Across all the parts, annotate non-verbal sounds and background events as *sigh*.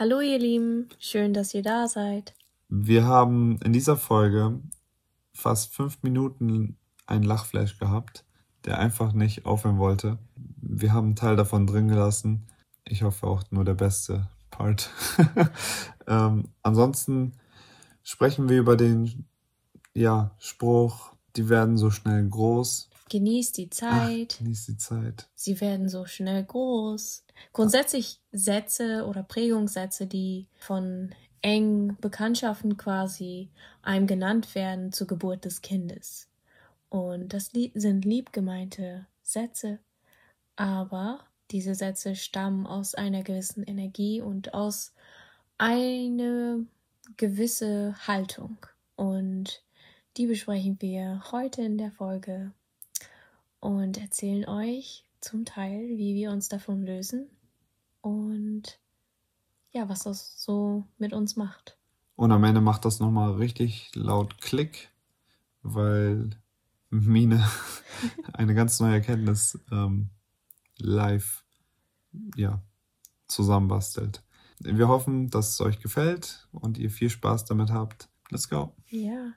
Hallo ihr Lieben, schön, dass ihr da seid. Wir haben in dieser Folge fast fünf Minuten einen Lachflash gehabt, der einfach nicht aufhören wollte. Wir haben einen Teil davon drin gelassen. Ich hoffe auch nur der beste Part. *laughs* ähm, ansonsten sprechen wir über den ja, Spruch, die werden so schnell groß. Genießt die Zeit. Ach, genießt die Zeit. Sie werden so schnell groß. Grundsätzlich Sätze oder Prägungssätze, die von engen Bekanntschaften quasi einem genannt werden zur Geburt des Kindes. Und das sind liebgemeinte Sätze, aber diese Sätze stammen aus einer gewissen Energie und aus einer gewisse Haltung. Und die besprechen wir heute in der Folge und erzählen euch zum Teil, wie wir uns davon lösen und ja, was das so mit uns macht. Und am Ende macht das nochmal richtig laut Klick, weil Mine *laughs* eine ganz neue Erkenntnis ähm, live ja, zusammenbastelt. Wir hoffen, dass es euch gefällt und ihr viel Spaß damit habt. Let's go. Ja.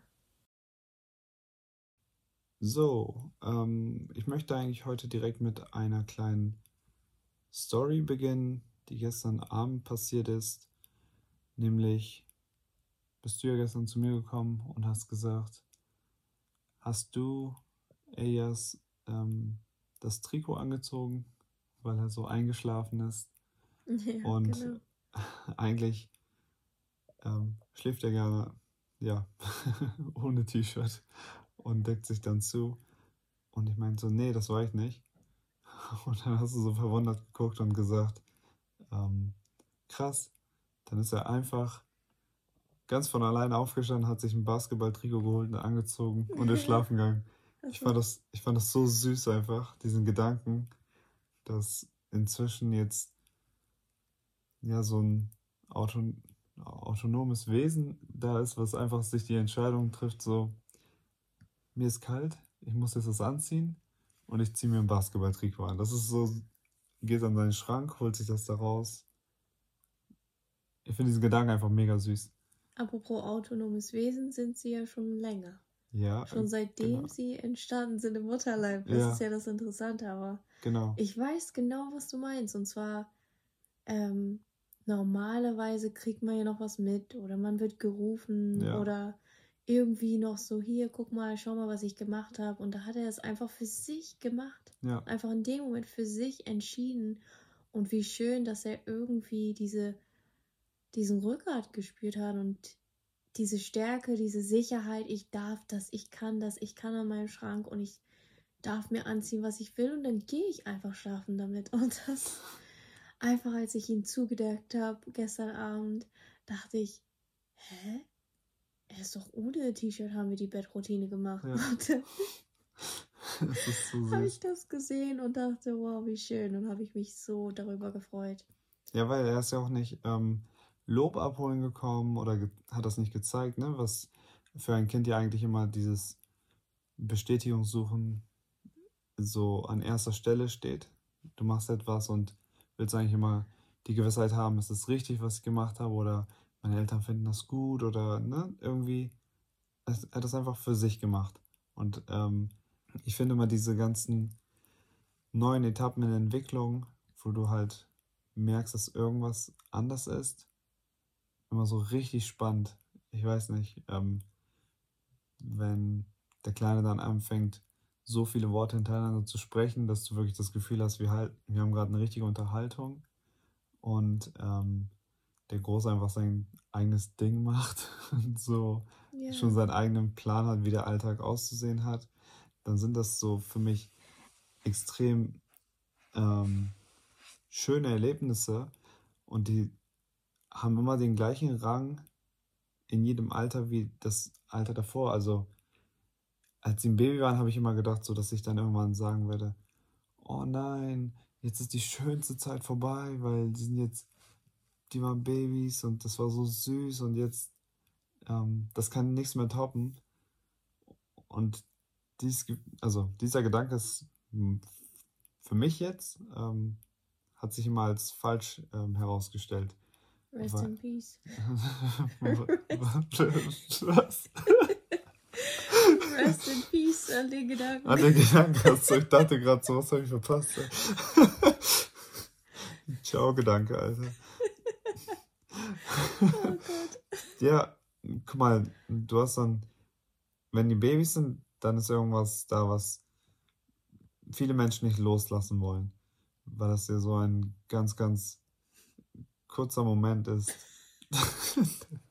So, ähm, ich möchte eigentlich heute direkt mit einer kleinen Story beginnen, die gestern Abend passiert ist. Nämlich bist du ja gestern zu mir gekommen und hast gesagt, hast du Elias ähm, das Trikot angezogen, weil er so eingeschlafen ist. *laughs* Ja, und genau. *laughs* eigentlich ähm, schläft er gerne, ja, *laughs* ohne T-Shirt und deckt sich dann zu. Und ich meinte so, nee, das war ich nicht. *laughs* Und dann hast du so verwundert geguckt und gesagt, ähm, krass, dann ist er einfach ganz von alleine aufgestanden, hat sich ein Basketball-Trikot geholt und angezogen und ist *laughs* schlafen gegangen. Ich fand, das, ich fand das so süß einfach, diesen Gedanken, dass inzwischen jetzt ja so ein Auto, autonomes Wesen da ist, was einfach sich die Entscheidung trifft, so mir ist kalt, ich muss jetzt das anziehen und ich ziehe mir ein Basketball-Trikot an. Das ist so, geht an seinen Schrank, holt sich das da raus. Ich finde diesen Gedanken einfach mega süß. Apropos autonomes Wesen sind sie ja schon länger. Ja. Schon seitdem genau. sie entstanden sind im Mutterleib. Das ja. ist ja das Interessante, aber genau. ich weiß genau, was du meinst. Und zwar, ähm, normalerweise kriegt man ja noch was mit oder man wird gerufen ja. oder irgendwie noch so, hier, guck mal, schau mal, was ich gemacht habe. Und da hat er es einfach für sich gemacht. Ja. Einfach in dem Moment für sich entschieden. Und wie schön, dass er irgendwie diese, diesen Rückgrat gespürt hat und diese Stärke, diese Sicherheit, ich darf das, ich kann das, ich kann an meinem Schrank und ich darf mir anziehen, was ich will und dann gehe ich einfach schlafen damit. *laughs* Und das einfach, als ich ihn zugedeckt habe gestern Abend, dachte ich, hä? Er ist doch ohne T-Shirt haben wir die Bettroutine gemacht. Ja. *laughs* *laughs* das ist so habe ich das gesehen und dachte, wow, wie schön. Und habe ich mich so darüber gefreut. Ja, weil er ist ja auch nicht ähm, Lob abholen gekommen oder hat das nicht gezeigt, ne? Was für ein Kind ja eigentlich immer dieses Bestätigungssuchen so an erster Stelle steht. Du machst etwas und willst eigentlich immer die Gewissheit haben, ist es richtig, was ich gemacht habe oder meine Eltern finden das gut oder ne, irgendwie. Er hat das einfach für sich gemacht. Und ähm, ich finde immer diese ganzen neuen Etappen in der Entwicklung, wo du halt merkst, dass irgendwas anders ist, immer so richtig spannend. Ich weiß nicht, ähm, wenn der Kleine dann anfängt, so viele Worte hintereinander zu sprechen, dass du wirklich das Gefühl hast, wir, halt, wir haben gerade eine richtige Unterhaltung und ähm, der Groß einfach sein eigenes Ding macht *laughs* und so yeah. schon seinen eigenen Plan hat, wie der Alltag auszusehen hat, dann sind das so für mich extrem ähm, schöne Erlebnisse und die haben immer den gleichen Rang in jedem Alter wie das Alter davor. Also als sie ein Baby waren, habe ich immer gedacht, so dass ich dann irgendwann sagen werde, oh nein, jetzt ist die schönste Zeit vorbei, weil die sind jetzt die waren Babys und das war so süß und jetzt, ähm, das kann nichts mehr toppen. Und dies, also dieser Gedanke ist für mich jetzt, ähm, hat sich immer als falsch ähm, herausgestellt. Rest Weil- in peace. *laughs* Was? Rest in peace an den Gedanken. An den Gedanken du, ich dachte gerade, so was habe ich verpasst. *laughs* Ciao, Gedanke, Alter. Oh. Ja, guck mal, du hast dann, wenn die Babys sind, dann ist irgendwas da, was viele Menschen nicht loslassen wollen. Weil das ja so ein ganz, ganz kurzer Moment ist. *laughs*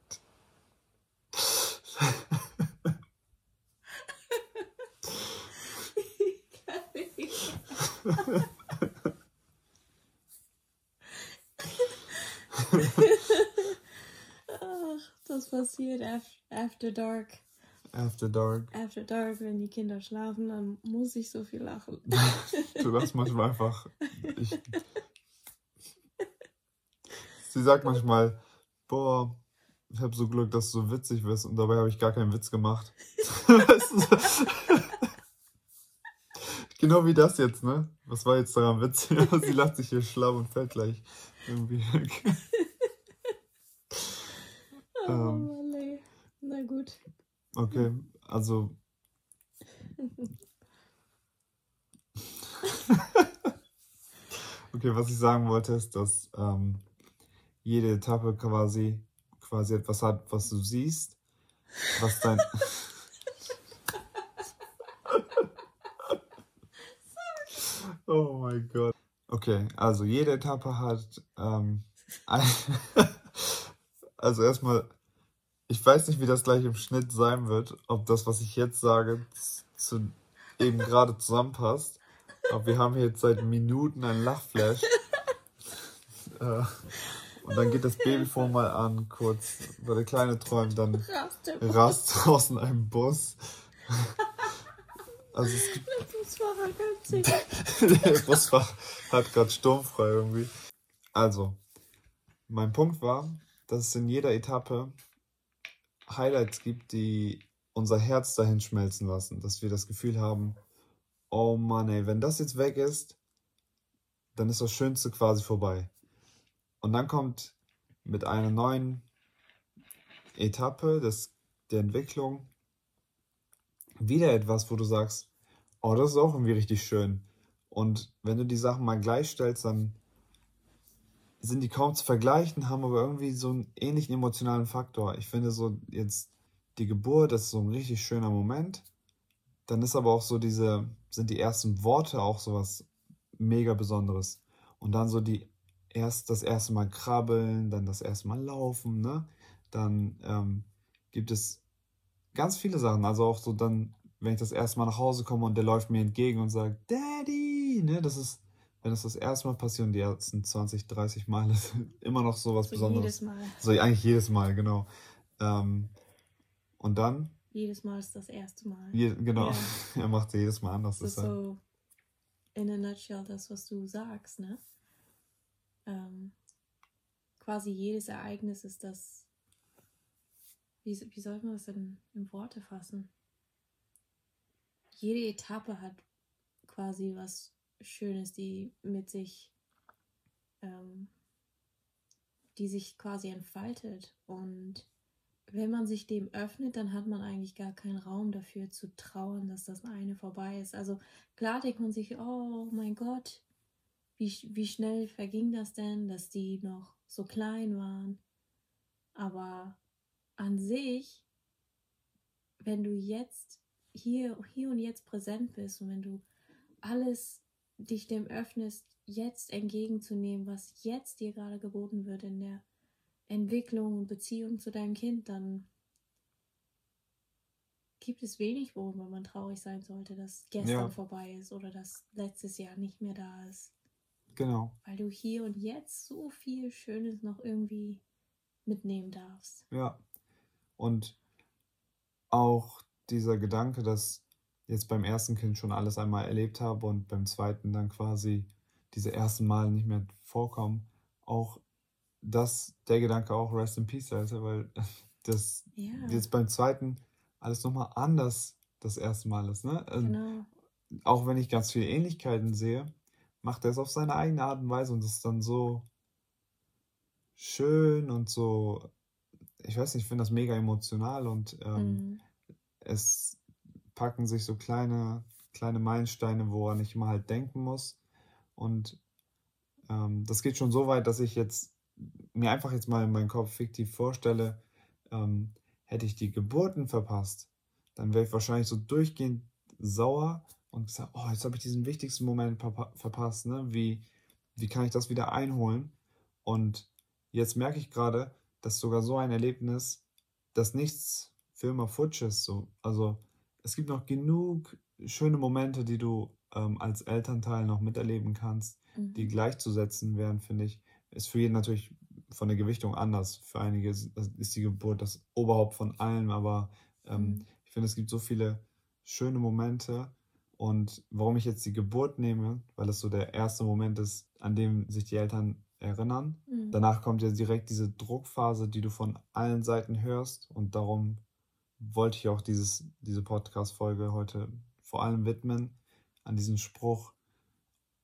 *laughs* Das passiert af- after dark. After dark. After dark, wenn die Kinder schlafen, dann muss ich so viel lachen. *laughs* Du lachst manchmal einfach. Ich, sie sagt manchmal, boah, ich habe so Glück, dass du so witzig bist und dabei habe ich gar keinen Witz gemacht. *laughs* Genau wie das jetzt, ne? Was war jetzt daran witzig? *laughs* Sie lacht sich hier schlau und fällt gleich irgendwie weg. Oh Ähm. Na gut. Okay, also. *laughs* okay, was ich sagen wollte, ist, dass ähm, jede Etappe quasi, quasi etwas hat, was du siehst, was dein. *laughs* oh mein Gott. Okay, also jede Etappe hat. Ähm, ein *laughs* also erstmal ich weiß nicht, wie das gleich im Schnitt sein wird, ob das, was ich jetzt sage, zu eben gerade zusammenpasst. Aber wir haben hier jetzt seit Minuten einen Lachflash. Äh, Und dann geht das Babyphone mal an, kurz, weil der Kleine träumt, dann rast draußen ein Bus. Also es gibt, Der Busfahrer ganz sicher. *laughs* der Busfahrer hat gerade sturmfrei irgendwie. Also, mein Punkt war, dass es in jeder Etappe Highlights gibt, die unser Herz dahin schmelzen lassen. Dass wir das Gefühl haben, oh Mann, ey, wenn das jetzt weg ist, dann ist das Schönste quasi vorbei. Und dann kommt mit einer neuen Etappe des, der Entwicklung wieder etwas, wo du sagst, oh, das ist auch irgendwie richtig schön. Und wenn du die Sachen mal gleichstellst, dann sind die kaum zu vergleichen, haben aber irgendwie so einen ähnlichen emotionalen Faktor. Ich finde so jetzt die Geburt, das ist so ein richtig schöner Moment. Dann ist aber auch so diese, sind die ersten Worte auch sowas mega Besonderes. Und dann so die erst das erste Mal krabbeln, dann das erste Mal laufen, ne? Dann ähm, gibt es ganz viele Sachen. Also auch so dann, wenn ich das erste Mal nach Hause komme und der läuft mir entgegen und sagt, Daddy, ne? Das ist, wenn das das erste Mal passiert und die ersten 20, 30 Mal ist immer noch so was So Besonderes. jedes Mal. So eigentlich jedes Mal, genau. Ähm, und dann, Jedes Mal ist das erste Mal. je, genau, Ja. *laughs* er macht jedes Mal anders. Das ist so in a nutshell das, was du sagst, ne? Ähm, quasi jedes Ereignis ist das. Wie, wie soll man das denn in Worte fassen? Jede Etappe hat quasi was Schönes, die mit sich, ähm, die sich quasi entfaltet. Und wenn man sich dem öffnet, dann hat man eigentlich gar keinen Raum dafür zu trauern, dass das eine vorbei ist. Also klar denkt man sich, oh mein Gott, wie, wie schnell verging das denn, dass die noch so klein waren. Aber an sich, wenn du jetzt hier, hier und jetzt präsent bist und wenn du alles dich dem öffnest, jetzt entgegenzunehmen, was jetzt dir gerade geboten wird in der Entwicklung und Beziehung zu deinem Kind, dann gibt es wenig, worüber man traurig sein sollte, dass gestern Ja. vorbei ist oder dass letztes Jahr nicht mehr da ist. Genau, Weil du hier und jetzt so viel Schönes noch irgendwie mitnehmen darfst. ja. Und auch dieser Gedanke, dass jetzt beim ersten Kind schon alles einmal erlebt habe und beim zweiten dann quasi diese ersten Male nicht mehr vorkommen, auch das, der Gedanke auch Rest in Peace, Alter, weil *laughs* das Ja, jetzt beim zweiten alles nochmal anders das erste Mal ist, ne? Ähm, genau. auch wenn ich ganz viele Ähnlichkeiten sehe, macht er es auf seine eigene Art und Weise und das ist dann so schön und so, ich weiß nicht, ich finde das mega emotional und ähm, mhm. es packen sich so kleine, kleine Meilensteine, woran ich immer halt denken muss. Und ähm, das geht schon so weit, dass ich jetzt mir einfach jetzt mal in meinem Kopf fiktiv vorstelle, ähm, hätte ich die Geburten verpasst, dann wäre ich wahrscheinlich so durchgehend sauer und gesagt, oh, jetzt habe ich diesen wichtigsten Moment verpasst, ne? Wie, wie kann ich das wieder einholen? Und jetzt merke ich gerade, dass sogar so ein Erlebnis, dass nichts für immer futsch ist. So. Also es gibt noch genug schöne Momente, die du ähm, als Elternteil noch miterleben kannst, mhm. die gleichzusetzen wären, finde ich. Ist für jeden natürlich von der Gewichtung anders. Für einige ist, die Geburt das Oberhaupt von allem, aber ähm, mhm. ich finde, es gibt so viele schöne Momente. Und warum ich jetzt die Geburt nehme, weil es so der erste Moment ist, an dem sich die Eltern erinnern. Mhm. Danach kommt ja direkt diese Druckphase, die du von allen Seiten hörst. Und darum wollte ich auch dieses, diese Podcast-Folge heute vor allem widmen an diesen Spruch,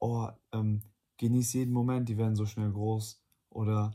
oh, ähm, genieß jeden Moment, die werden so schnell groß. Oder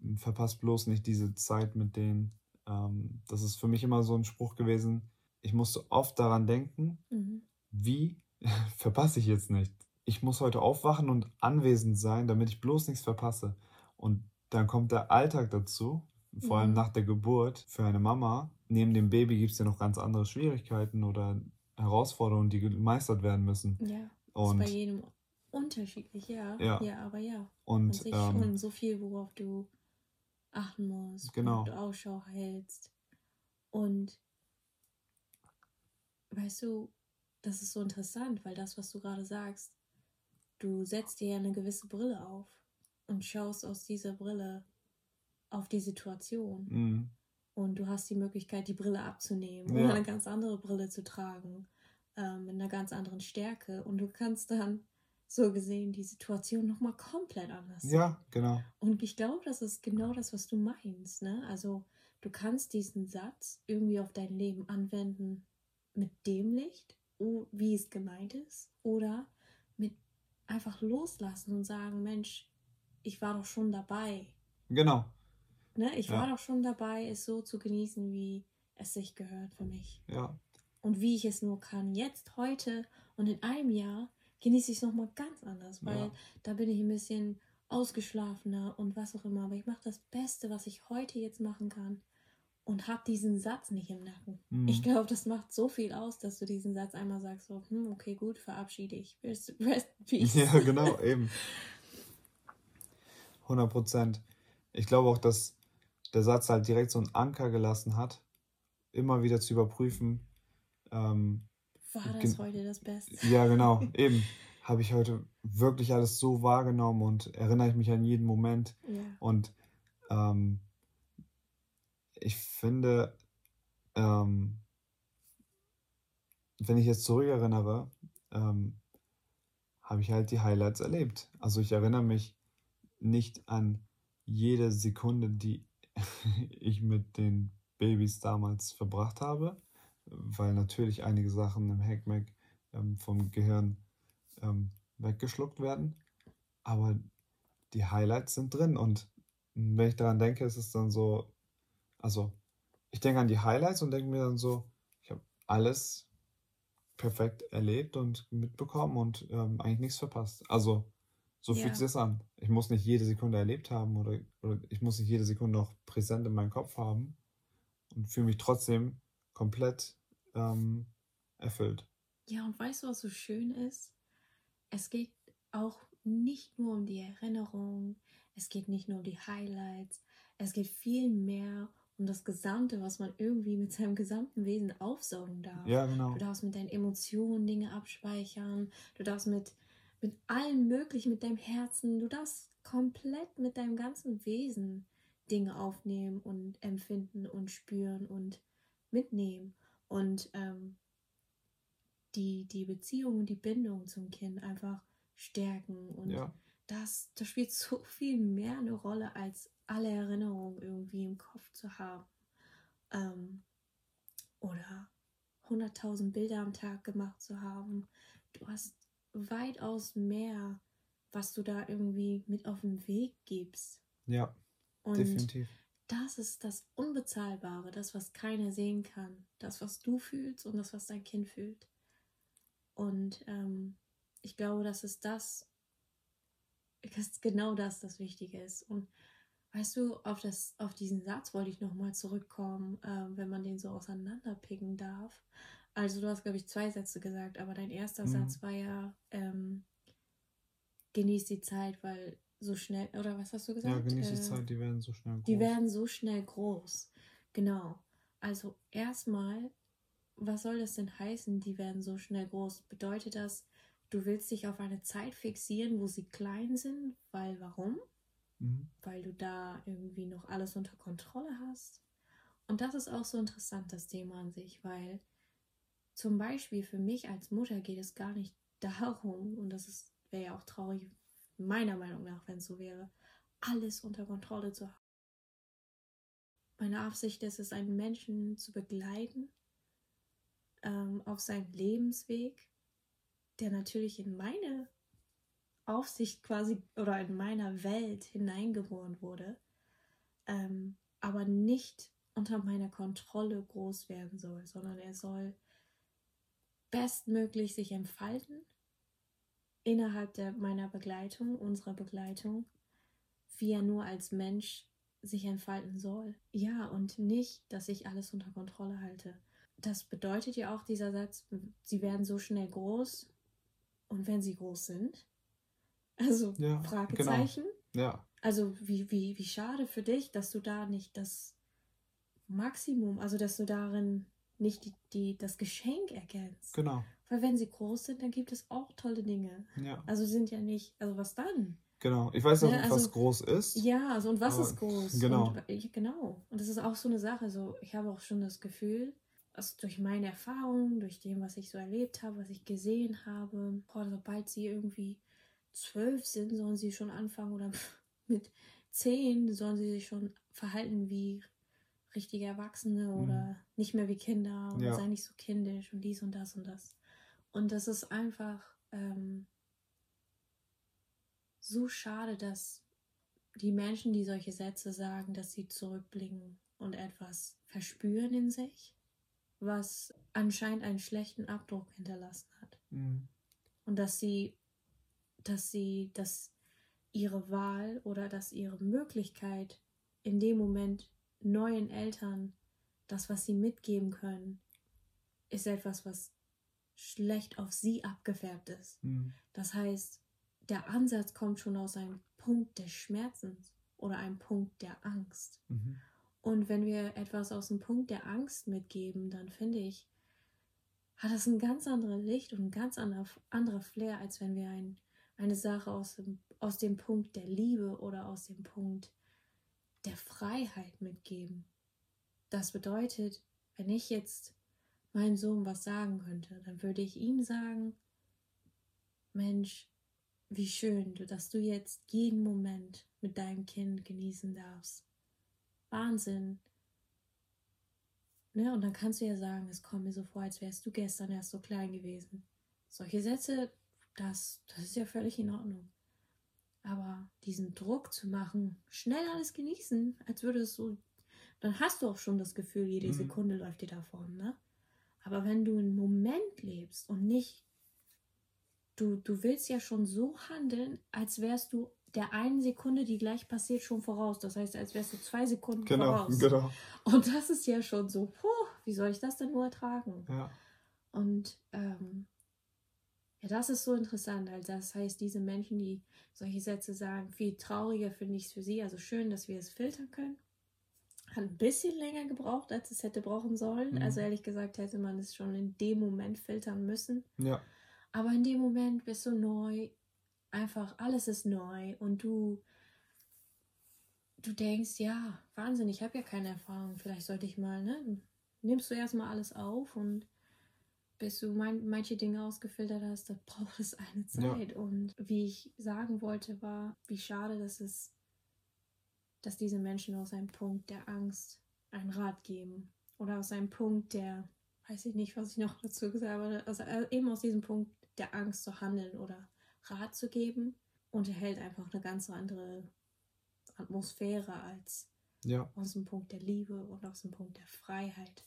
hm, verpasst bloß nicht diese Zeit mit denen. Ähm, das ist für mich immer so ein Spruch gewesen. Ich musste oft daran denken, mhm. wie *laughs* verpasse ich jetzt nicht. Ich muss heute aufwachen und anwesend sein, damit ich bloß nichts verpasse. Und dann kommt der Alltag dazu, vor allem mhm. nach der Geburt für eine Mama. Neben dem Baby gibt es ja noch ganz andere Schwierigkeiten oder Herausforderungen, die gemeistert werden müssen. Ja, und ist bei jedem unterschiedlich, ja. Ja, ja aber ja. Und, und sich ähm, schon so viel, worauf du achten musst, genau. du Ausschau hältst. Und weißt du, das ist so interessant, weil das, was du gerade sagst, du setzt dir ja eine gewisse Brille auf und schaust aus dieser Brille auf die Situation. Mhm. Und du hast die Möglichkeit, die Brille abzunehmen ja. oder eine ganz andere Brille zu tragen, ähm, mit einer ganz anderen Stärke. Und du kannst dann so gesehen die Situation nochmal komplett anders. Ja, genau. Und ich glaube, das ist genau das, was du meinst. Ne? Also du kannst diesen Satz irgendwie auf dein Leben anwenden mit dem Licht, wie es gemeint ist, oder mit einfach loslassen und sagen, Mensch, ich war doch schon dabei. Genau. Ne? Ich ja. war doch schon dabei, es so zu genießen, wie es sich gehört für mich. Ja. Und wie ich es nur kann. Jetzt, heute und in einem Jahr genieße ich es nochmal ganz anders, weil ja. da bin ich ein bisschen ausgeschlafener und was auch immer. Aber ich mache das Beste, was ich heute jetzt machen kann und habe diesen Satz nicht im Nacken. Mhm. Ich glaube, das macht so viel aus, dass du diesen Satz einmal sagst, so, hm, okay, gut, verabschiede ich. Rest, rest peace. Ja, genau, *laughs* eben. 100 Prozent. Ich glaube auch, dass der Satz halt direkt so einen Anker gelassen hat, immer wieder zu überprüfen. Ähm, War das heute das Beste? Ja, genau, *laughs* eben. Habe ich heute wirklich alles so wahrgenommen und erinnere ich mich an jeden Moment. Ja. Und ähm, ich finde, ähm, wenn ich jetzt zurückerinnere, ähm, habe ich halt die Highlights erlebt. Also ich erinnere mich nicht an jede Sekunde, die *laughs* ich mit den Babys damals verbracht habe, weil natürlich einige Sachen im Hackmack ähm, vom Gehirn ähm, weggeschluckt werden. Aber die Highlights sind drin und wenn ich daran denke, ist es dann so, also ich denke an die Highlights und denke mir dann so, ich habe alles perfekt erlebt und mitbekommen und ähm, eigentlich nichts verpasst. Also so ja. fühlt sich das an. Ich muss nicht jede Sekunde erlebt haben oder, oder ich muss nicht jede Sekunde noch präsent in meinem Kopf haben und fühle mich trotzdem komplett ähm, erfüllt. Ja, und weißt du, was so schön ist? Es geht auch nicht nur um die Erinnerung, es geht nicht nur um die Highlights, es geht viel mehr um das Gesamte, was man irgendwie mit seinem gesamten Wesen aufsaugen darf. Ja, genau. Du darfst mit deinen Emotionen Dinge abspeichern, du darfst mit mit allem Möglichen, mit deinem Herzen. Du darfst komplett mit deinem ganzen Wesen Dinge aufnehmen und empfinden und spüren und mitnehmen. Und ähm, die, die Beziehung und die Bindung zum Kind einfach stärken. Und ja. das, das spielt *laughs* so viel mehr eine Rolle, als alle Erinnerungen irgendwie im Kopf zu haben. Ähm, oder 100.000 Bilder am Tag gemacht zu haben. Du hast weitaus mehr, was du da irgendwie mit auf den Weg gibst. Ja, Und Definitiv. das ist das Unbezahlbare, das, was keiner sehen kann. Das, was du fühlst und das, was dein Kind fühlt. Und ähm, ich glaube, das ist das, dass genau das das Wichtige ist. Und weißt du, auf, das, auf diesen Satz wollte ich nochmal zurückkommen, äh, wenn man den so auseinanderpicken darf. Also du hast, glaube ich, zwei Sätze gesagt, aber dein erster Mhm. Satz war ja, ähm, genieß die Zeit, weil so schnell, oder was hast du gesagt? Ja, genieß die Äh, Zeit, die werden so schnell groß. die werden so schnell groß. Genau. Also erstmal, was soll das denn heißen, die werden so schnell groß? Bedeutet das, du willst dich auf eine Zeit fixieren, wo sie klein sind? Weil warum? Mhm. Weil du da irgendwie noch alles unter Kontrolle hast. Und das ist auch so interessant, das Thema an sich, weil zum Beispiel für mich als Mutter geht es gar nicht darum, und das wäre ja auch traurig, meiner Meinung nach, wenn es so wäre, alles unter Kontrolle zu haben. Meine Absicht ist es, einen Menschen zu begleiten ähm, auf seinem Lebensweg, der natürlich in meine Aufsicht quasi oder in meiner Welt hineingeboren wurde, ähm, aber nicht unter meiner Kontrolle groß werden soll, sondern er soll bestmöglich sich entfalten innerhalb der, meiner Begleitung, unserer Begleitung, wie er nur als Mensch sich entfalten soll. Ja, und nicht, dass ich alles unter Kontrolle halte. Das bedeutet ja auch dieser Satz, sie werden so schnell groß und wenn sie groß sind, also Ja, genau. Fragezeichen. Ja, Also wie, wie, wie schade für dich, dass du da nicht das Maximum, also dass du darin nicht die, die, das Geschenk erkennst. genau. Weil wenn sie groß sind, dann gibt es auch tolle Dinge. Ja, Also sind ja nicht, also was dann? genau. Ich weiß auch Ja, nicht, also- was groß ist. Ja, also und was ist groß? genau. Und, ich, genau. Und das ist auch so eine Sache. So, ich habe auch schon das Gefühl, also durch meine Erfahrungen, durch dem, was ich so erlebt habe, was ich gesehen habe, boah, sobald sie irgendwie zwölf sind, sollen sie schon anfangen oder *laughs* mit zehn sollen sie sich schon verhalten wie richtige Erwachsene oder nicht mehr wie Kinder oder Ja. sei nicht so kindisch und dies und das und das. Und das ist einfach ähm, so schade, dass die Menschen, die solche Sätze sagen, dass sie zurückblicken und etwas verspüren in sich, was anscheinend einen schlechten Abdruck hinterlassen hat. Mhm. Und dass sie, dass sie, dass ihre Wahl oder dass ihre Möglichkeit in dem Moment neuen Eltern, das, was sie mitgeben können, ist etwas, was schlecht auf sie abgefärbt ist. Mhm. Das heißt, der Ansatz kommt schon aus einem Punkt des Schmerzens oder einem Punkt der Angst. Mhm. Und wenn wir etwas aus dem Punkt der Angst mitgeben, dann finde ich, hat das ein ganz anderes Licht und ein ganz anderer, anderer Flair, als wenn wir ein, eine Sache aus dem, aus dem Punkt der Liebe oder aus dem Punkt der Freiheit mitgeben. Das bedeutet, wenn ich jetzt meinem Sohn was sagen könnte, dann würde ich ihm sagen, Mensch, wie schön, dass du jetzt jeden Moment mit deinem Kind genießen darfst. Wahnsinn. Ne? Und dann kannst du ja sagen, es kommt mir so vor, als wärst du gestern erst so klein gewesen. Solche Sätze, das, das ist ja völlig in Ordnung. Aber diesen Druck zu machen, schnell alles genießen, als würde es so, dann hast du auch schon das Gefühl, jede Mhm. Sekunde läuft dir davon, ne? Aber wenn du einen Moment lebst und nicht, du, du willst ja schon so handeln, als wärst du der einen Sekunde, die gleich passiert, schon voraus. Das heißt, als wärst du zwei Sekunden Genau, voraus. *laughs* genau. Und das ist ja schon so, puh, wie soll ich das denn nur ertragen? Ja, Und ähm, ja, das ist so interessant. Also das heißt, diese Menschen, die solche Sätze sagen, viel trauriger finde ich es für sie. Also schön, dass wir es filtern können. Hat ein bisschen länger gebraucht, als es hätte brauchen sollen. Mhm. Also ehrlich gesagt hätte man es schon in dem Moment filtern müssen. ja, Aber in dem Moment bist du neu, einfach alles ist neu und du, du denkst, ja, Wahnsinn, ich habe ja keine Erfahrung, vielleicht sollte ich mal, ne? Nimmst du erstmal alles auf und bis du mein, manche Dinge ausgefiltert hast, da braucht es eine Ja. Zeit. Und wie ich sagen wollte, war, wie schade, dass es, dass diese Menschen aus einem Punkt der Angst einen Rat geben. Oder aus einem Punkt der, weiß ich nicht, was ich noch dazu gesagt habe, also eben aus diesem Punkt der Angst zu handeln oder Rat zu geben, unterhält einfach eine ganz andere Atmosphäre als Ja. aus dem Punkt der Liebe und aus dem Punkt der Freiheit.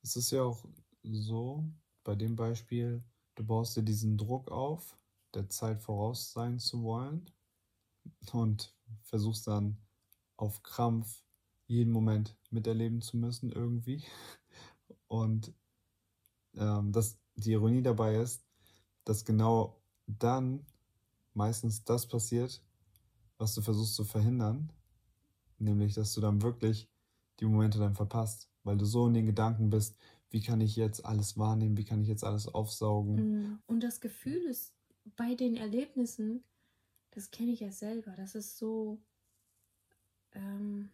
Es ist ja auch so, bei dem Beispiel, du baust dir diesen Druck auf, der Zeit voraus sein zu wollen und versuchst dann auf Krampf jeden Moment miterleben zu müssen irgendwie. *laughs* Und ähm, das, die Ironie dabei ist, dass genau dann meistens das passiert, was du versuchst zu verhindern, nämlich dass du dann wirklich die Momente dann verpasst, weil du so in den Gedanken bist, wie kann ich jetzt alles wahrnehmen, wie kann ich jetzt alles aufsaugen. Mm, Und das Gefühl ist bei den Erlebnissen, das kenne ich ja selber, das ist so ähm,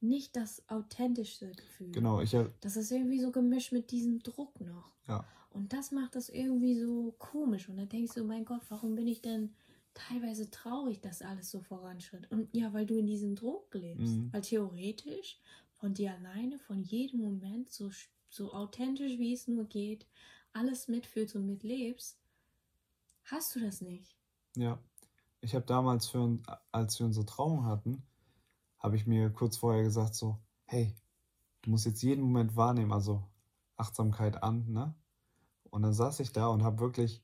nicht das authentischste Gefühl. Genau, ich Das ist irgendwie so gemischt mit diesem Druck noch. Ja. Und das macht das irgendwie so komisch. Und dann denkst du, mein Gott, warum bin ich denn teilweise traurig, dass alles so voranschritt? Und ja, weil du in diesem Druck lebst. Mhm. Weil theoretisch von dir alleine, von jedem Moment, so, so authentisch wie es nur geht, alles mitfühlst und mitlebst, hast du das nicht. Ja, ich habe damals, für, als wir unsere Trauung hatten, habe ich mir kurz vorher gesagt so, hey, du musst jetzt jeden Moment wahrnehmen, also Achtsamkeit an, ne? Und dann saß ich da und habe wirklich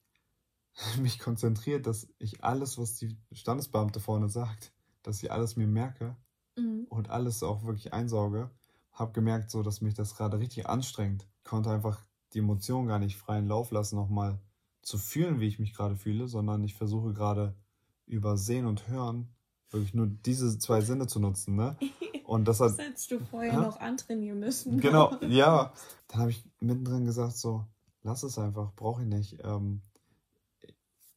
*laughs* mich konzentriert, dass ich alles, was die Standesbeamte vorne sagt, dass ich alles mir merke Mhm. und alles auch wirklich einsauge. Habe gemerkt, so, dass mich das gerade richtig anstrengt. Konnte einfach die Emotionen gar nicht freien Lauf lassen, nochmal zu fühlen, wie ich mich gerade fühle, sondern ich versuche gerade über Sehen und Hören wirklich nur diese zwei Sinne zu nutzen, ne? *laughs* Und das hat, Das hättest du vorher Ja. noch antrainieren müssen. genau, *laughs* ja. Dann habe ich mittendrin gesagt, so, lass es einfach, brauche ich nicht. Ähm,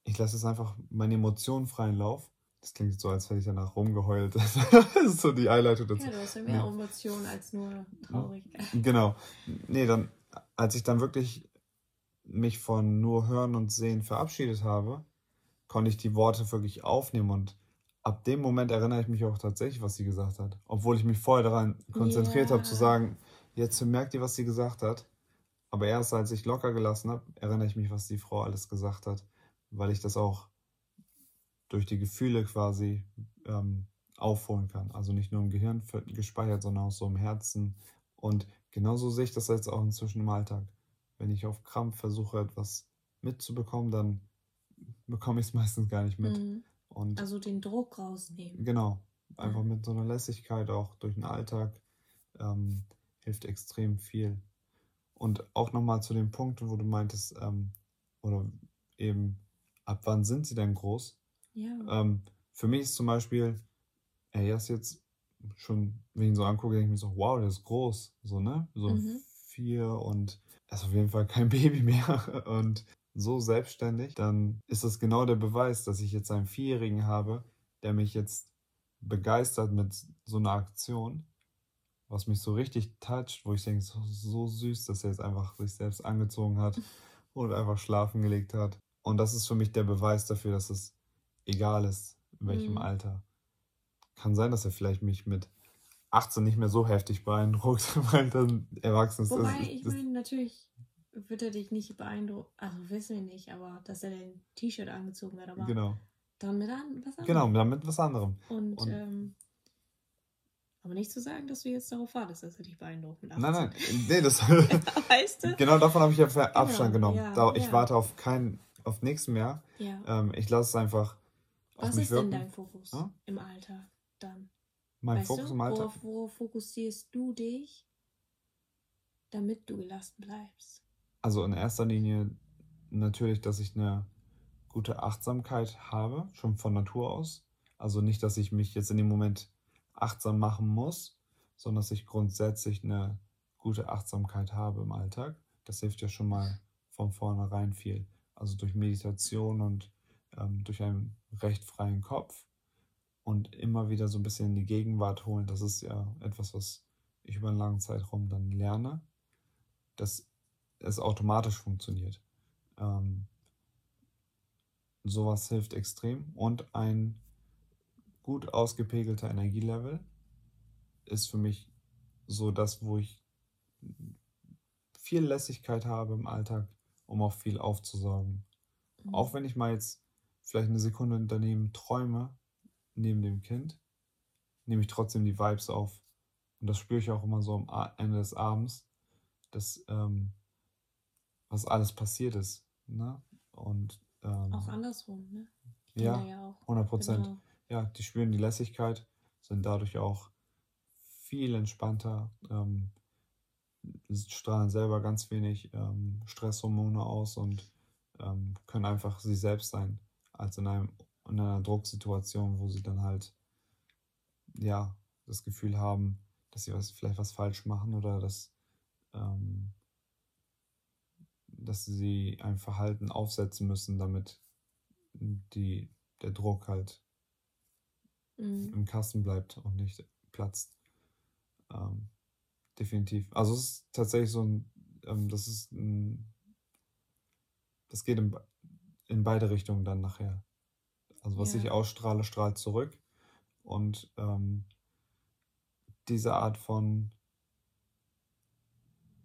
ich lasse es einfach meine Emotionen freien Lauf. Das klingt so, als hätte ich danach rumgeheult. *laughs* das ist so die Einleitung dazu. Ja, du hast ja mehr Ja. Emotionen als nur Traurigkeit. Genau. Nee, dann, als ich dann wirklich mich von nur Hören und Sehen verabschiedet habe, konnte ich die Worte wirklich aufnehmen und ab dem Moment erinnere ich mich auch tatsächlich, was sie gesagt hat. Obwohl ich mich vorher daran konzentriert Ja. habe zu sagen, jetzt merkt ihr, was sie gesagt hat. Aber erst als ich locker gelassen habe, erinnere ich mich, was die Frau alles gesagt hat, weil ich das auch durch die Gefühle quasi ähm, aufholen kann. Also nicht nur im Gehirn gespeichert, sondern auch so im Herzen. Und genauso sehe ich das jetzt auch inzwischen im Alltag. Wenn ich auf Krampf versuche, etwas mitzubekommen, dann bekomme ich es *laughs* meistens gar nicht mit. Mhm. Und Also den Druck rausnehmen. genau, einfach Ja. mit so einer Lässigkeit auch durch den Alltag ähm, hilft extrem viel. Und auch nochmal zu dem Punkt, wo du meintest, ähm, oder eben, ab wann sind sie denn groß? Ja. Ähm, für mich ist zum Beispiel, er ist jetzt schon, wenn ich ihn so angucke, denke ich mir so, wow, der ist groß. So, ne? So Mhm. vier und er ist auf jeden Fall kein *laughs* Baby mehr und so selbstständig, dann ist das genau der Beweis, dass ich jetzt einen Vierjährigen habe, der mich jetzt begeistert mit so einer Aktion, was mich so richtig toucht, wo ich denke, so, so süß, dass er jetzt einfach sich selbst angezogen hat *laughs* und einfach schlafen gelegt hat. Und das ist für mich der Beweis dafür, dass es egal ist, in welchem Mhm. Alter. Kann sein, dass er vielleicht mich mit 18 nicht mehr so heftig beeindruckt, *laughs* weil dann erwachsen ist. Wobei, ich meine, natürlich wird er dich nicht beeindrucken, also wissen wir nicht, aber dass er den T-Shirt angezogen hat, aber Genau, dann mit an, was anderes. genau, damit was anderem. Und, Und- ähm, aber nicht zu sagen, dass du jetzt darauf wartest, dass er dich beeindruckt mit 18. Nein, nein, nee, das, *laughs* *laughs* weißt du? genau davon habe ich ja Abstand genommen. ja, ich ja. warte auf keinen, auf nichts mehr. Ja. Ähm, ich lasse es einfach Was ist wirken. denn dein Fokus Ja? im Alltag dann? mein weißt Fokus du? im Alltag. Worauf, worauf fokussierst du dich, damit du gelassen bleibst? Also in erster Linie natürlich, dass ich eine gute Achtsamkeit habe, schon von Natur aus. Also nicht, dass ich mich jetzt in dem Moment achtsam machen muss, sondern dass ich grundsätzlich eine gute Achtsamkeit habe im Alltag. Das hilft ja schon mal von vornherein viel. Also durch Meditation und ähm, durch einen recht freien Kopf und immer wieder so ein bisschen in die Gegenwart holen. Das ist ja etwas, was ich über einen langen Zeitraum dann lerne, dass es automatisch funktioniert. Ähm, sowas hilft extrem und ein gut ausgepegelter Energielevel ist für mich so das, wo ich viel Lässigkeit habe im Alltag, um auch viel aufzusaugen. Mhm. Auch wenn ich mal jetzt vielleicht eine Sekunde daneben träume, neben dem Kind, nehme ich trotzdem die Vibes auf. Und das spüre ich auch immer so am Ende des Abends, dass ähm, was alles passiert ist. Ne? Und ähm, auch andersrum, ne? Ja, ja 100 Prozent. Genau. Ja, die spüren die Lässigkeit, sind dadurch auch viel entspannter, ähm, strahlen selber ganz wenig ähm, Stresshormone aus und ähm, können einfach sie selbst sein, als in, einem, in einer Drucksituation, wo sie dann halt ja das Gefühl haben, dass sie was, vielleicht was falsch machen oder dass, ähm, dass sie ein Verhalten aufsetzen müssen, damit die, der Druck halt mhm. im Kasten bleibt und nicht platzt. Ähm, definitiv. Also es ist tatsächlich so ein, ähm, das ist ein, das geht in, in beide Richtungen dann nachher. Also was ja. ich ausstrahle, strahlt zurück. Und ähm, diese Art von,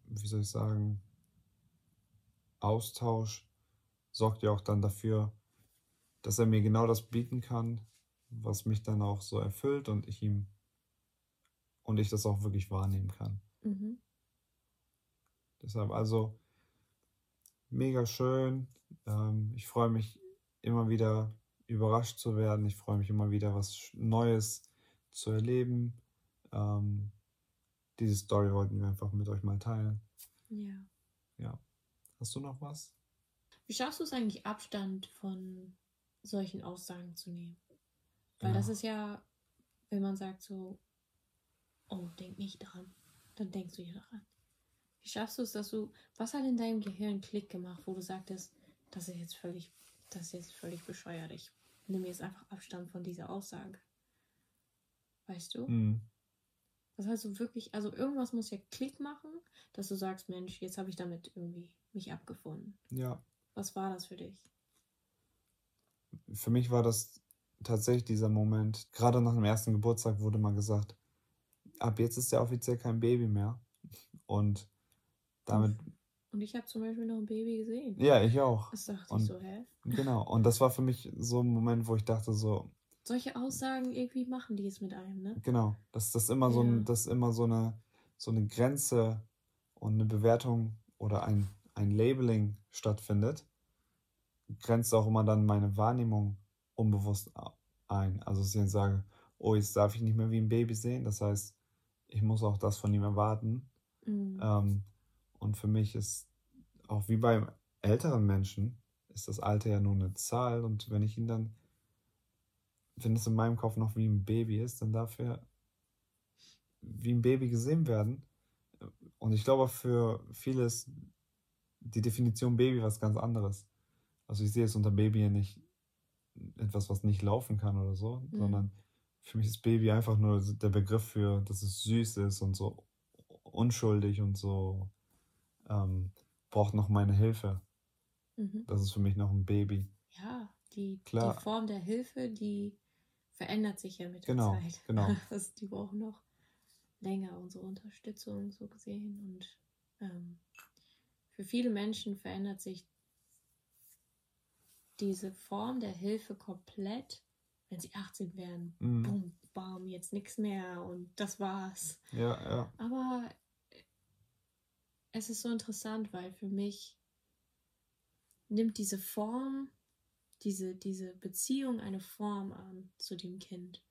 wie soll ich sagen, Austausch sorgt ja auch dann dafür, dass er mir genau das bieten kann, was mich dann auch so erfüllt und ich ihm und ich das auch wirklich wahrnehmen kann. Mhm. Deshalb also mega schön. Ähm, ich freue mich immer wieder überrascht zu werden. Ich freue mich immer wieder was Neues zu erleben. Ähm, diese Story wollten wir einfach mit euch mal teilen. Ja. Ja. Hast du noch was? Wie schaffst du es eigentlich, Abstand von solchen Aussagen zu nehmen? Weil ja. das ist ja, wenn man sagt so, oh, denk nicht dran, dann denkst du ja daran. Wie schaffst du es, dass du, was hat in deinem Gehirn Klick gemacht, wo du sagtest, das ist jetzt völlig, das ist jetzt völlig bescheuert, ich nehme jetzt einfach Abstand von dieser Aussage. Weißt du? Mhm. Das heißt so wirklich, also irgendwas muss ja Klick machen, dass du sagst, Mensch, jetzt habe ich damit irgendwie mich abgefunden. Ja. Was war das für dich? Für mich war das tatsächlich dieser Moment, gerade nach dem ersten Geburtstag wurde mal gesagt, ab jetzt ist er offiziell kein Baby mehr. Und damit. Und ich habe zum Beispiel noch ein Baby gesehen. Ja, ich auch. Das dachte und, ich so, hä? Genau. Und das war für mich so ein Moment, wo ich dachte so. Solche Aussagen irgendwie machen die es mit einem, ne? Genau. Dass das immer ja. so ein, dass immer so eine, so eine Grenze und eine Bewertung oder ein, ein Labeling stattfindet, grenzt auch immer dann meine Wahrnehmung unbewusst ein. Also dass ich dann sage, oh, jetzt darf ich nicht mehr wie ein Baby sehen. Das heißt, ich muss auch das von ihm erwarten. Mhm. Ähm, und für mich ist auch wie bei älteren Menschen, ist das Alter ja nur eine Zahl. Und wenn ich ihn dann, wenn es in meinem Kopf noch wie ein Baby ist, dann darf er wie ein Baby gesehen werden. Und ich glaube, für viele ist die Definition Baby was ganz anderes. Also ich sehe es unter Baby ja nicht etwas, was nicht laufen kann oder so, mhm. sondern für mich ist Baby einfach nur der Begriff für, dass es süß ist und so unschuldig und so ähm, braucht noch meine Hilfe. Mhm. Das ist für mich noch ein Baby. Ja, die, Klar. die Form der Hilfe, die verändert sich ja mit der genau, Zeit. Genau. *laughs* Das, die brauchen noch länger unsere Unterstützung so gesehen. Und ähm, für viele Menschen verändert sich diese Form der Hilfe komplett, wenn sie 18 werden. Mhm. Bum, bam, jetzt nichts mehr und das war's. Ja, ja. Aber es ist so interessant, weil für mich nimmt diese Form, diese, diese Beziehung eine Form an zu dem Kind.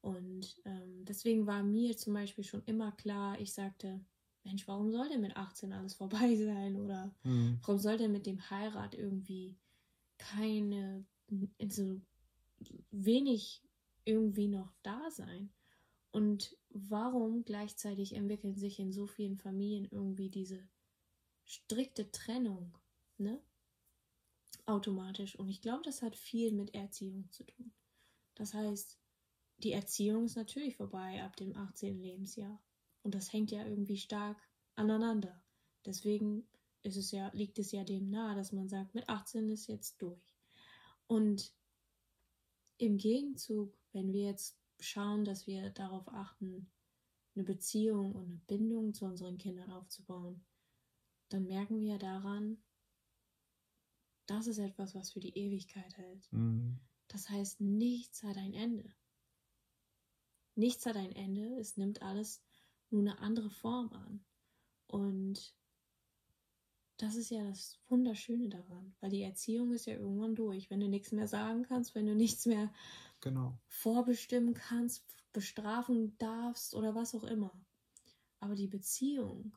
Und ähm, deswegen war mir zum Beispiel schon immer klar, ich sagte, Mensch, warum soll denn mit 18 alles vorbei *laughs* sein? Oder mhm. warum soll denn mit dem Heirat irgendwie keine, so wenig irgendwie noch da sein? Und warum gleichzeitig entwickeln sich in so vielen Familien irgendwie diese strikte Trennung, ne? Automatisch. Und ich glaube, das hat viel mit Erziehung zu tun. Das heißt, die Erziehung ist natürlich vorbei ab dem 18. Lebensjahr. Und das hängt ja irgendwie stark aneinander. Deswegen ist es ja, liegt es ja dem nahe, dass man sagt, mit 18 ist jetzt durch. Und im Gegenzug, wenn wir jetzt schauen, dass wir darauf achten, eine Beziehung und eine Bindung zu unseren Kindern aufzubauen, dann merken wir daran, das ist etwas, was für die Ewigkeit hält. Mhm. Das heißt, nichts hat ein Ende. nichts hat ein Ende, es nimmt alles nur eine andere Form an. Und das ist ja das Wunderschöne daran, weil die Erziehung ist ja irgendwann durch. Wenn du nichts mehr sagen kannst, wenn du nichts mehr genau. vorbestimmen kannst, bestrafen darfst oder was auch immer. Aber die Beziehung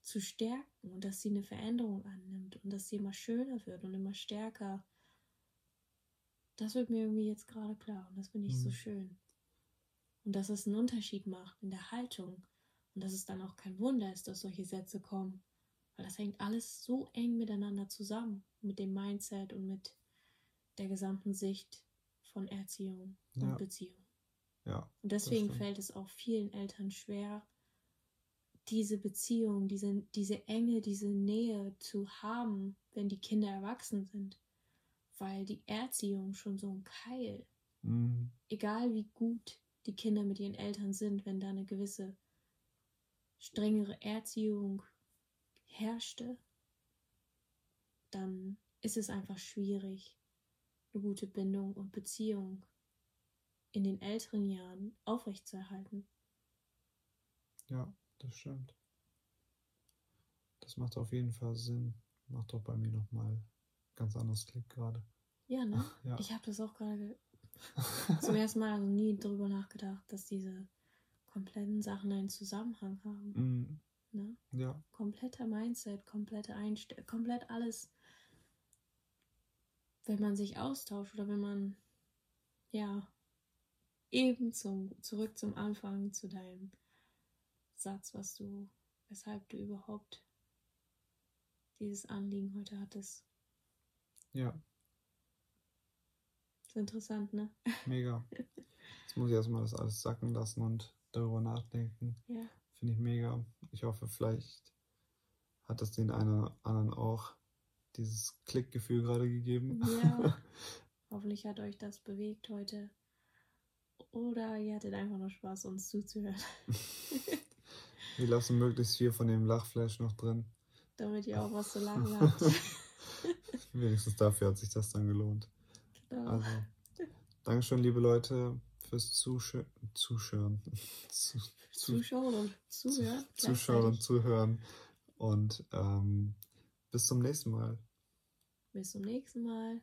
zu stärken und dass sie eine Veränderung annimmt und dass sie immer schöner wird und immer stärker, das wird mir irgendwie jetzt gerade klar und das finde ich mhm. so schön. Und dass es einen Unterschied macht in der Haltung und dass es dann auch kein Wunder ist, dass solche Sätze kommen, weil das hängt alles so eng miteinander zusammen, mit dem Mindset und mit der gesamten Sicht von Erziehung und ja. Beziehung. Ja. Und deswegen fällt es auch vielen Eltern schwer, diese Beziehung, diese, diese Enge, diese Nähe zu haben, wenn die Kinder erwachsen sind. Weil die Erziehung schon so ein Keil, mhm. egal wie gut die Kinder mit ihren Eltern sind, wenn da eine gewisse strengere Erziehung herrschte, dann ist es einfach schwierig, eine gute Bindung und Beziehung in den älteren Jahren aufrechtzuerhalten. Ja, das stimmt. Das macht auf jeden Fall Sinn. Macht doch bei mir nochmal ganz anderes Klick gerade. Ja, ne? Ja. Ich habe das auch gerade *laughs* zum ersten Mal also nie drüber nachgedacht, dass diese kompletten Sachen einen Zusammenhang haben. Mm. Ne? Ja. Kompletter Mindset, komplette Einstellung, komplett alles. Wenn man sich austauscht oder wenn man, ja, eben zum, zurück zum Anfang, zu deinem Satz, was du, weshalb du überhaupt dieses Anliegen heute hattest. Ja. Ist interessant, ne? Mega. *laughs* Jetzt muss ich erstmal das alles sacken lassen und darüber nachdenken. Ja. Finde ich mega. Ich hoffe, vielleicht hat das den einen oder anderen auch dieses Klickgefühl gerade gegeben. Ja. *laughs* Hoffentlich hat euch das bewegt heute. Oder ihr hattet einfach nur Spaß, uns zuzuhören. *laughs* Wir lassen möglichst viel von dem Lachfleisch noch drin. Damit ihr auch was zu lachen habt. *laughs* Wenigstens dafür hat sich das dann gelohnt. Genau. Also, Dankeschön, liebe Leute, fürs Zuschö Zuschören. *laughs* Zu Zuschauen und Zuhören. Zuschauen und Zuhören. Und ähm, bis zum nächsten Mal. Bis zum nächsten Mal.